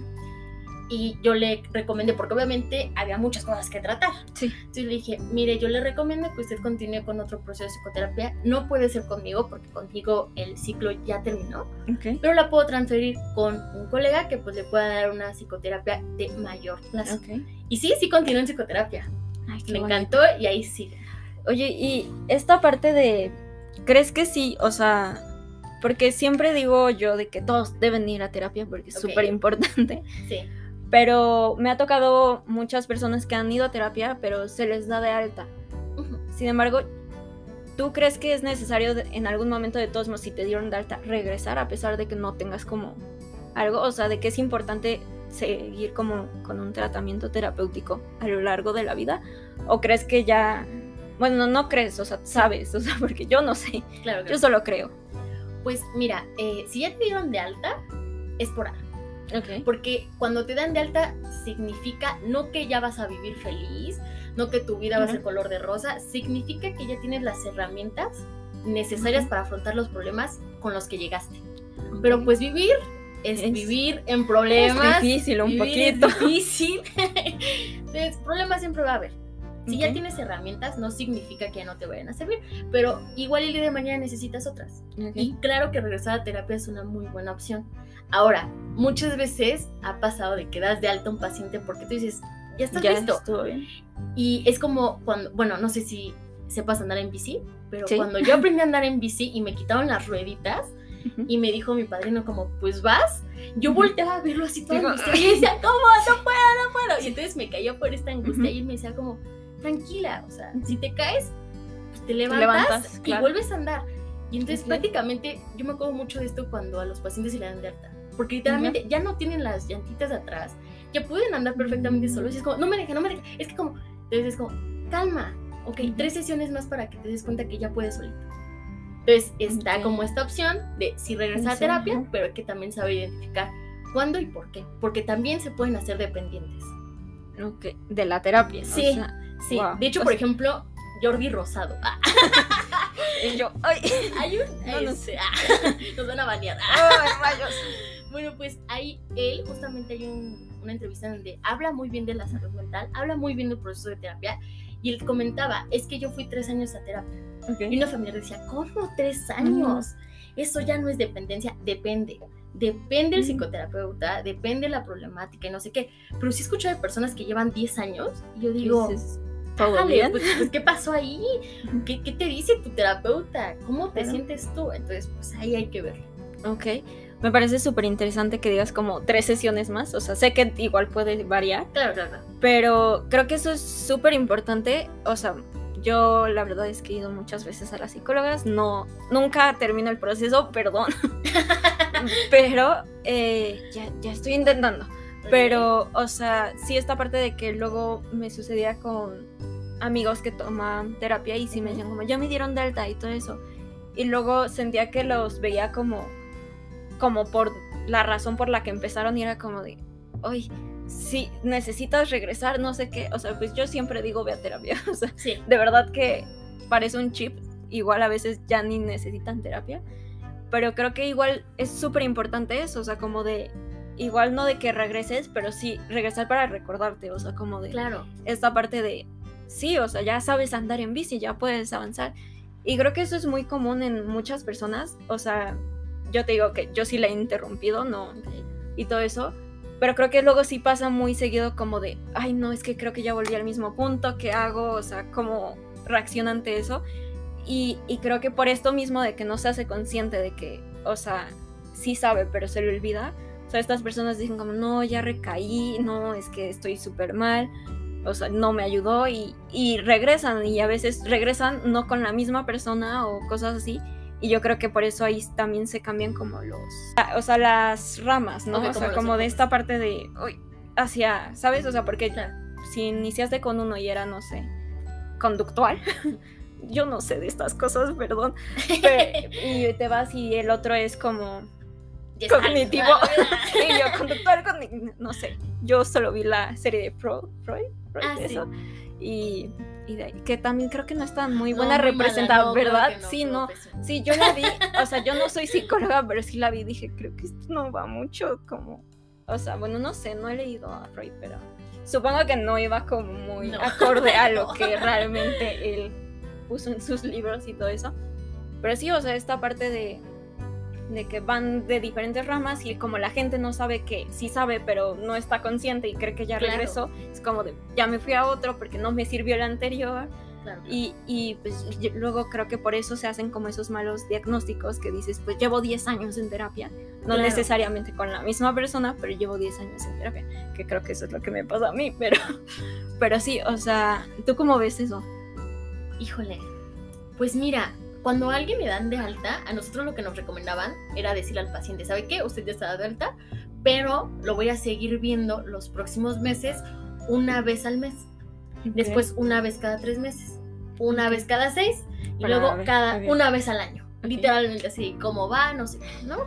Y yo le recomendé, porque obviamente había muchas cosas que tratar. Sí. Entonces le dije, mire, yo le recomiendo que usted continúe con otro proceso de psicoterapia. No puede ser conmigo, porque contigo el ciclo ya terminó. Ok. Pero la puedo transferir con un colega que pues le pueda dar una psicoterapia de mayor plazo. ok. Y sí, sí continuó en psicoterapia. Ay, Me bonito. encantó y ahí sigue. Oye, y esta parte de, ¿crees que sí? O sea, porque siempre digo yo de que todos deben ir a terapia porque es Ok. súper importante, Sí. Pero me ha tocado muchas personas que han ido a terapia, pero se les da de alta. Sin embargo, ¿tú crees que es necesario en algún momento de todos modos, si te dieron de alta, regresar a pesar de que no tengas como algo? O sea, de que es importante seguir como con un tratamiento terapéutico a lo largo de la vida? ¿O crees que ya... Bueno, no, crees, o sea, sabes, o sea, porque yo no sé, Claro que yo solo creo. Pues mira, eh, si ya te dieron de alta, es por algo. Ok. Porque cuando te dan de alta, significa no que ya vas a vivir feliz, no que tu vida va a ser color de rosa, significa que ya tienes las herramientas necesarias Ujú. para afrontar los problemas con los que llegaste. Pero pues vivir es, Es- vivir en problemas. Es difícil un vivir poquito. Es difícil. Entonces, problemas siempre va a haber. Si ya Ok. tienes herramientas, no significa que ya no te vayan a servir, pero igual el día de mañana necesitas otras. Ok. Y claro que regresar a terapia es una muy buena opción. Ahora, muchas veces ha pasado de que das de alta a un paciente porque tú dices, ya estás Ya listo. Y es como cuando, bueno, no sé si sepas andar en bici, pero Sí. cuando yo aprendí a andar en bici y me quitaron las rueditas y me dijo mi padrino como, pues vas, yo volteaba a verlo así todo angustiado y decía, ¿cómo? No puedo, no puedo. Y entonces me caía por esta angustia y él me decía como, tranquila, o sea, si te caes, pues te levantas, levantas, y claro. vuelves a andar. Y entonces prácticamente yo me acuerdo mucho de esto cuando a los pacientes se le dan de alta. Porque literalmente ya no tienen las llantitas de atrás, ya pueden andar perfectamente solos. Y es como, no me deja, no me deja. Es que como, entonces es como, calma, ok, tres sesiones más para que te des cuenta que ya puedes solito. Entonces está Ok. como esta opción de sí regresar a terapia, ajá. pero que también sabe identificar cuándo y por qué. Porque también se pueden hacer dependientes. Ok, De la terapia. Sí. O sea, Sí, Wow. de hecho, O por sea- ejemplo, Jordi Rosado. Y yo, ay, hay un. No, no este, ah, nos van a banear. ay, rayos. Bueno, pues ahí él, justamente hay un- una entrevista donde habla muy bien de la salud mental, habla muy bien del proceso de terapia. Y él comentaba: Es que yo fui tres años a terapia. Ok. Y una familiar decía: ¿Cómo tres años? Eso ya no es dependencia, depende. Depende el Mm. psicoterapeuta, depende la problemática y no sé qué. Pero sí escucho de personas que llevan 10 años y yo digo, Dices, ¿Todo "Ájale, bien? Pues, pues, ¿qué pasó ahí? ¿Qué, qué te dice tu terapeuta? ¿Cómo te sientes tú? Entonces, pues ahí hay que verlo. Ok. Me parece súper interesante que digas como tres sesiones más. O sea, sé que igual puede variar, Claro, claro, pero creo que eso es súper importante. O sea, yo la verdad es que he ido muchas veces a las psicólogas. No, nunca termino el proceso, perdón. pero eh, ya, ya estoy intentando. Pero, o sea, sí esta parte de que luego me sucedía con amigos que toman terapia y sí me decían como, ya me dieron de alta y todo eso. Y luego sentía que los veía como, como por la razón por la que empezaron y era como de, oye, si necesitas regresar, no sé qué. O sea, pues yo siempre digo ve a terapia. O sea, Sí, de verdad que parece un chip. Igual a veces ya ni necesitan terapia. Pero creo que igual es súper importante eso. O sea, como de. Igual no de que regreses, pero sí regresar para recordarte. O sea, como de claro. esta parte de. Sí, o sea, ya sabes andar en bici, ya puedes avanzar. Y creo que eso es muy común en muchas personas. O sea, yo te digo que yo sí la he interrumpido, no, y todo eso. Pero creo que luego sí pasa muy seguido como de, ay no, es que creo que ya volví al mismo punto, ¿qué hago? O sea, cómo reacciona ante eso. Y, y creo que por esto mismo de que no se hace consciente de que, o sea, sí sabe, pero se le olvida. O sea, estas personas dicen como, no, ya recaí, no, es que estoy súper mal, o sea, no me ayudó y, y regresan y a veces regresan no con la misma persona o cosas así, Y yo creo que por eso ahí también se cambian como los, o sea, las ramas, ¿no? O sea, como de esta parte de, uy, hacia, ¿sabes? O sea, porque Claro. si iniciaste con uno y era, no sé, conductual, yo no sé de estas cosas, perdón, pero- y te vas y el otro es como cognitivo, y yo conductual, cogni- no sé, yo solo vi la serie de Pro, Freud, Freud, Ah, sí. eso, y, y de ahí, que también creo que no está muy No, buena mala, representada, no, ¿verdad? no, sí, no. Sí, yo la vi, o sea, yo no soy psicóloga, pero sí la vi y dije, creo que esto no va mucho como, o sea, bueno, no sé, no he leído a Freud, pero supongo que no iba como muy No. acorde a lo No. que realmente él puso en sus libros y todo eso. Pero sí, o sea, esta parte de, de que van de diferentes ramas y como la gente no sabe que sí sabe, pero no está consciente y cree que ya Claro. regresó, es como de, ya me fui a otro porque no me sirvió el anterior. Claro. Y, y, pues yo- luego creo que por eso se hacen como esos malos diagnósticos que dices, pues llevo 10 años en terapia, no Claro. necesariamente con la misma persona, pero llevo 10 años en terapia, que creo que eso es lo que me pasa a mí, pero, pero sí, o sea, ¿tú cómo ves eso? Híjole, pues mira, cuando a alguien le dan de alta, a nosotros lo que nos recomendaban era decirle al paciente, ¿sabe qué? Usted ya está de alta, pero lo voy a seguir viendo los próximos meses una vez al mes, después una vez cada tres meses, una vez cada seis y Para luego ver, cada una vez al año. Literalmente así, cómo va, no sé, qué, ¿no?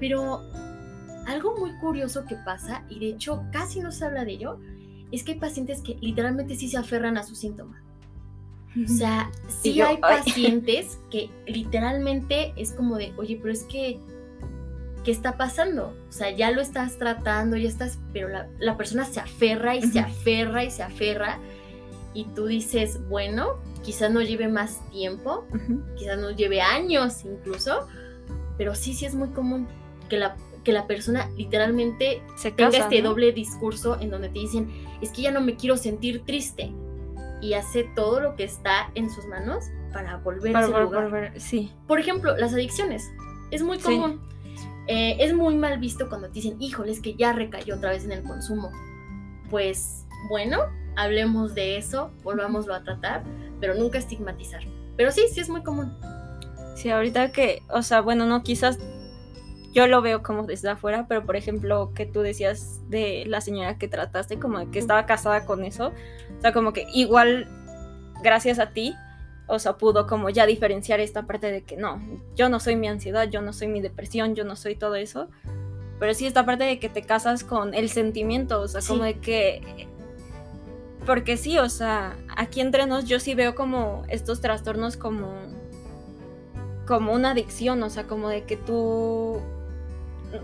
Pero algo muy curioso que pasa, y de hecho casi no se habla de ello, es que hay pacientes que literalmente sí se aferran a su síntoma. O sea, sí yo, hay ay. pacientes que literalmente es como de, oye, pero es que, ¿qué está pasando? O sea, ya lo estás tratando, ya estás, pero la, la persona se aferra y se aferra y se aferra. Y tú dices, bueno, quizás no lleve más tiempo, quizás nos lleve años incluso, pero sí, sí es muy común que la, que la persona literalmente Se tenga casa, este ¿no? doble discurso en donde te dicen, es que ya no me quiero sentir triste. Y hace todo lo que está en sus manos para volver a Para ese lugar. volver- sí. Por ejemplo, las adicciones. Es muy Sí. común. Eh, es muy mal visto cuando te dicen, híjole, es que ya recayó otra vez en el consumo. Pues bueno, hablemos de eso, volvámoslo a tratar, pero nunca estigmatizar. Pero sí, sí es muy común. Sí, ahorita que, o sea, bueno, no, quizás yo lo veo como desde afuera, pero por ejemplo, que tú decías de la señora que trataste, como de que estaba casada con eso, o sea, como que igual, gracias a ti, o sea, pudo como ya diferenciar esta parte de que no, yo no soy mi ansiedad, yo no soy mi depresión, yo no soy todo eso, pero sí esta parte de que te casas con el sentimiento, o sea, Sí. como de que... Porque sí, o sea, aquí entre nos yo sí veo como estos trastornos como como una adicción, o sea, como de que tú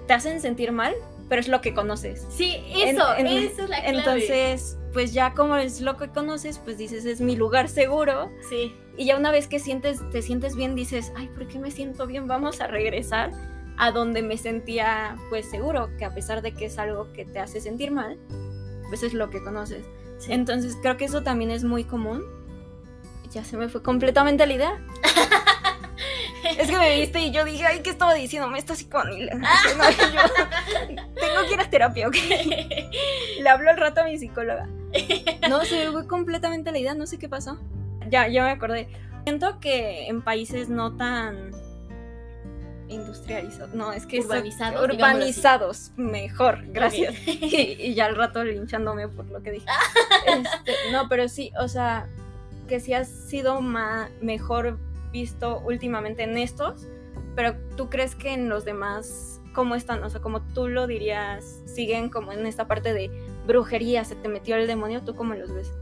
te hacen sentir mal, pero es lo que conoces. Sí, En- eso, en- eso es la clave. Entonces, pues ya como es lo que conoces, pues dices, es mi lugar seguro. sí, Y ya una vez que sientes, te sientes bien, dices, ay, ¿por qué me siento bien? Vamos a regresar a donde me sentía pues seguro, que a pesar de que es algo que te hace sentir mal, pues es lo que conoces. sí. Entonces creo que eso también es muy común. Ya se me fue completamente la idea. Es que me viste y yo dije, ay, ¿qué estaba diciendo? Me está psicoanalizando. No, tengo que ir a terapia, ¿ok? Le hablo al rato a mi psicóloga. No, se me fue completamente la idea, no sé qué pasó. Ya, ya me acordé. Siento que en países no tan industrializados, no, es que Urbanizados, urbanizados, mejor, gracias. Y, y ya al rato linchándome por lo que dije. Este, no, pero sí, o sea, que sí ha sido ma- mejor visto últimamente en estos, pero tú crees que en los demás, ¿cómo están? O sea, como tú lo dirías, siguen como en esta parte de brujería, se te metió el demonio, ¿tú cómo los ves?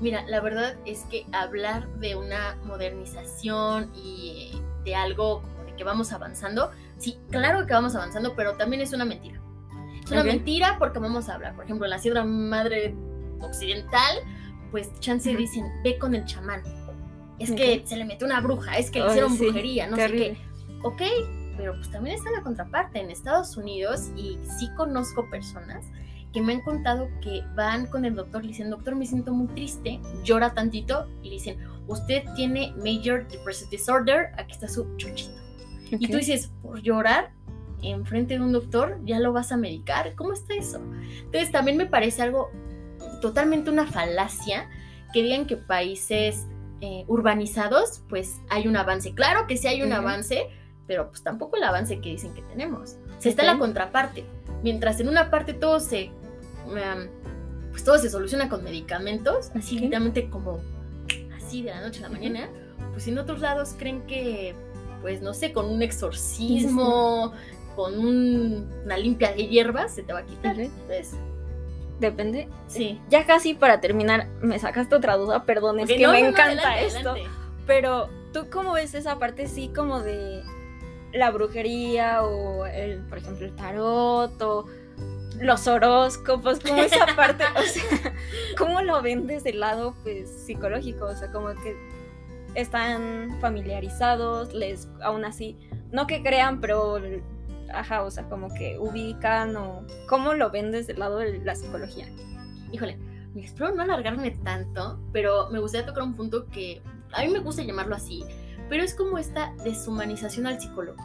Mira, la verdad es que hablar de una modernización y de algo como de que vamos avanzando, sí, claro que vamos avanzando, pero también es una mentira. Es una mentira porque vamos a hablar, por ejemplo, en la Sierra Madre Occidental, pues chance dicen, ve con el chamán. Es que se le metió una bruja, es que le hicieron sí, brujería, no sé qué. Ok, pero pues también está la contraparte en Estados Unidos y sí conozco personas que me han contado que van con el doctor, le dicen, doctor, me siento muy triste, llora tantito y le dicen, usted tiene Major Depressive Disorder, aquí está su chochito. Y tú dices, por llorar enfrente de un doctor, ya lo vas a medicar, ¿cómo está eso? Entonces también me parece algo totalmente una falacia que digan que países eh, urbanizados, pues hay un avance. Claro que sí hay un avance, pero pues tampoco el avance que dicen que tenemos. O sea, está la Ok. contraparte. Mientras en una parte todo se, em, pues todo se soluciona con medicamentos, así literalmente como así de la noche a la mañana, pues en otros lados creen que, pues no sé, con un exorcismo, con un- una limpia de hierbas, se te va a quitar. Entonces, Depende. sí. Ya casi para terminar, me sacaste otra duda, perdón, es que no, me no, encanta adelante, esto. adelante. Pero, ¿tú cómo ves esa parte sí como de la brujería o el, por ejemplo, el tarot o los horóscopos? Como esa parte, o sea, ¿cómo lo ven desde el lado pues psicológico? O sea, como que están familiarizados, les aún así, no que crean, pero ajá, o sea, como que ubican o cómo lo ven desde el lado de la psicología. Híjole, espero no alargarme tanto, pero me gustaría tocar un punto que a mí me gusta llamarlo así, pero es como esta deshumanización al psicólogo.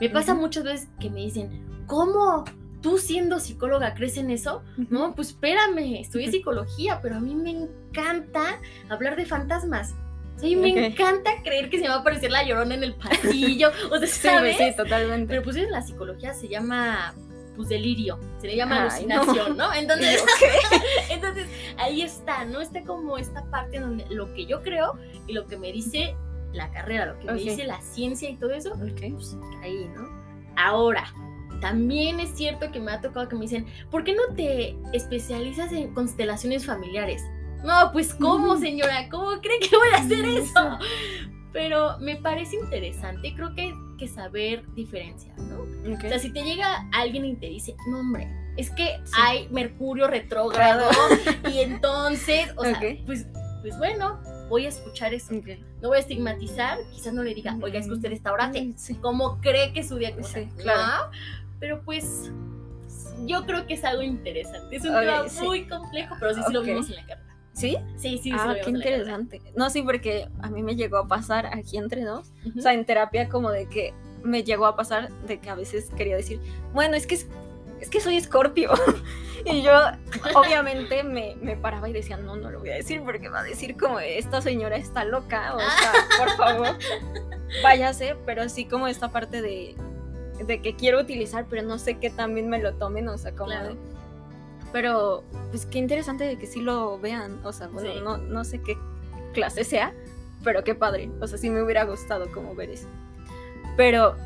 Me pasa Ujú. muchas veces que me dicen, ¿cómo? ¿Tú siendo psicóloga crees en eso? No, pues espérame, estudié psicología, pero a mí me encanta hablar de fantasmas. Sea, mí me encanta creer que se me va a aparecer la llorona en el pasillo. O sea, Sí, ¿sabes? sí, totalmente. Pero pues en la psicología se llama pues delirio, se le llama Ay, alucinación, ¿no? Entonces, entonces ahí está, ¿no? Está como esta parte donde lo que yo creo y lo que me dice la carrera, lo que me dice la ciencia y todo eso, Ok. pues ahí, ¿no? Ahora, también es cierto que me ha tocado que me dicen, ¿por qué no te especializas en constelaciones familiares? No, pues ¿cómo, señora? ¿Cómo cree que voy a hacer Mm, eso? Pero me parece interesante, creo que que saber diferenciar, ¿no? O sea, si te llega alguien y te dice, no, hombre, es que Sí. hay Mercurio retrógrado y entonces, o sea, pues, pues bueno, voy a escuchar eso. No voy a estigmatizar, quizás no le diga, oiga, es que usted está orate. Mm, Sí. ¿Cómo cree que su día Sí, claro. Pero pues, yo creo que es algo interesante. Es un tema sí. muy complejo, pero sí, sí lo vimos en la carrera. ¿Sí? Sí, sí, sí. ah, qué interesante. No, sí, porque a mí me llegó a pasar aquí entre dos. O sea, en terapia como de que me llegó a pasar de que a veces quería decir, bueno, es que es, es que soy escorpio. y yo obviamente me, me paraba y decía, no, no lo voy a decir porque va a decir como esta señora está loca. O sea, por favor, váyase. Pero sí como esta parte de, de que quiero utilizar, pero no sé qué también me lo tomen. O sea, como Claro. de- Pero, pues qué interesante de que sí lo vean. O sea, bueno, Sí. no, no sé qué clase sea, pero qué padre. O sea, sí me hubiera gustado como ver eso. Pero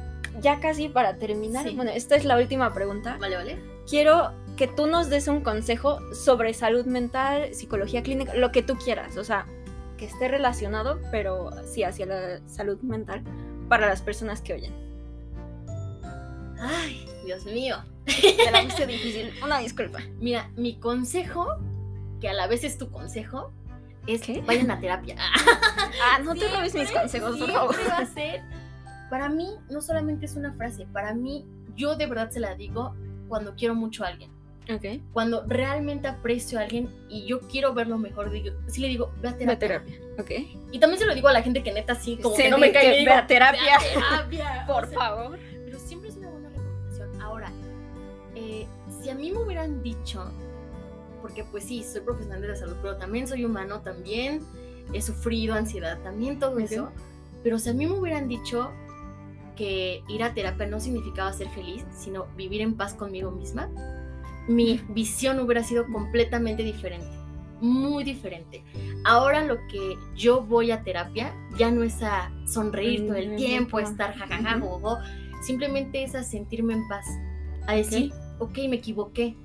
ya casi para terminar, Sí. bueno, esta es la última pregunta. Vale, vale. Quiero que tú nos des un consejo sobre salud mental, psicología clínica, lo que tú quieras. O sea, que esté relacionado, pero sí hacia la salud mental para las personas que oyen. Ay, Dios mío. Te la puse difícil. Una disculpa. Mira, mi consejo, que a la vez es tu consejo, es que vayan a terapia. Ah, no te robes mis consejos, por favor. va a ser. Para mí, no solamente es una frase, para mí, yo de verdad se la digo cuando quiero mucho a alguien. Ok. Cuando realmente aprecio a alguien y yo quiero verlo mejor, digo, sí le digo, ve a terapia. La terapia. Ok. Y también se lo digo a la gente que neta sí, como Sí, que no me cae. ve a terapia. "Ve a terapia", o Por sea, favor. Si a mí me hubieran dicho, porque pues sí, soy profesional de la salud, pero también soy humano, también he sufrido ansiedad, también todo eso, pero si a mí me hubieran dicho que ir a terapia no significaba ser feliz, sino vivir en paz conmigo misma, mi visión hubiera sido completamente diferente, muy diferente. Ahora lo que yo voy a terapia ya no es a sonreír todo el tiempo, a estar jajaja, simplemente es a sentirme en paz, a decir, ok, me equivoqué,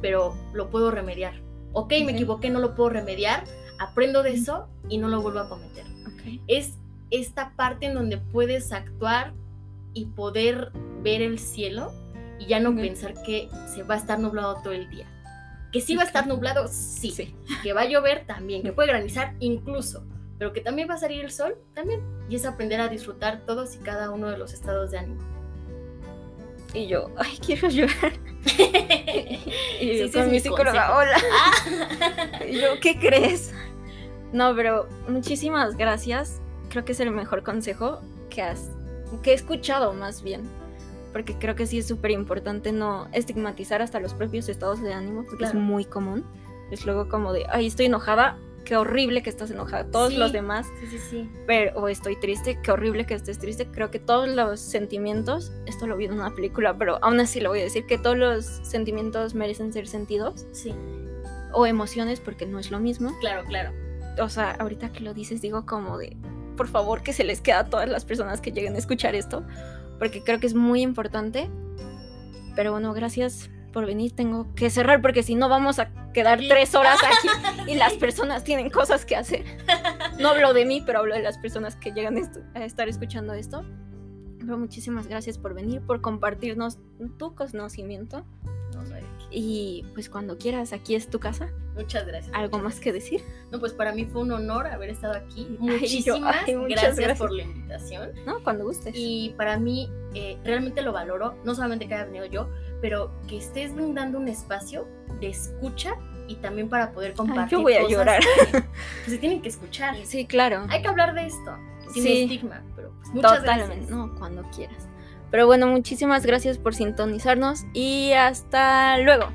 pero lo puedo remediar. Ok, me Ok. equivoqué, no lo puedo remediar, aprendo de eso y no lo vuelvo a cometer Ok. es esta parte en donde puedes actuar y poder ver el cielo y ya no pensar que se va a estar nublado todo el día. Que sí va a estar nublado, sí. Sí. Que va a llover también, que puede granizar incluso, pero que también va a salir el sol también. Y es aprender a disfrutar todos y cada uno de los estados de ánimo. Y yo, ay, quiero llorar. Y yo con mi psicóloga, hola. Y yo, ¿qué crees? No, pero muchísimas gracias. Creo que es el mejor consejo que has, que he escuchado más bien. Porque creo que sí es súper importante no estigmatizar hasta los propios estados de ánimo, porque Claro. es muy común. Es luego como de, ay, estoy enojada, qué horrible que estás enojada. Todos Sí. los demás, Sí, sí, sí. pero, o estoy triste, qué horrible que estés triste. Creo que todos los sentimientos, esto lo vi en una película, pero aún así lo voy a decir, que todos los sentimientos merecen ser sentidos Sí, o emociones porque no es lo mismo. claro, claro. O sea, ahorita que lo dices, digo como de, por favor, que se les queda a todas las personas que lleguen a escuchar esto, porque creo que es muy importante. Pero bueno, gracias por venir. Tengo que cerrar porque si no vamos a quedar tres horas aquí y las personas tienen cosas que hacer. No hablo de mí, pero hablo de las personas que llegan a estar escuchando esto. Pero muchísimas gracias por venir, por compartirnos tu conocimiento. No, no Y pues cuando quieras, aquí es tu casa. Muchas gracias. ¿Algo muchas más que decir? gracias. No, pues para mí fue un honor haber estado aquí. Ay, yo- Muchísimas ay, gracias, gracias. por la invitación. ¿No? Cuando gustes. Y para mí, eh, realmente lo valoro, no solamente que haya venido yo, pero que estés brindando un espacio de escucha y también para poder compartir. Ay, yo voy a llorar. Pues, se tienen que escuchar. Sí, claro. Hay que hablar de esto, sin estigma, pero pues, muchas totalmente. Gracias. No, cuando quieras. Pero bueno, muchísimas gracias por sintonizarnos y hasta luego.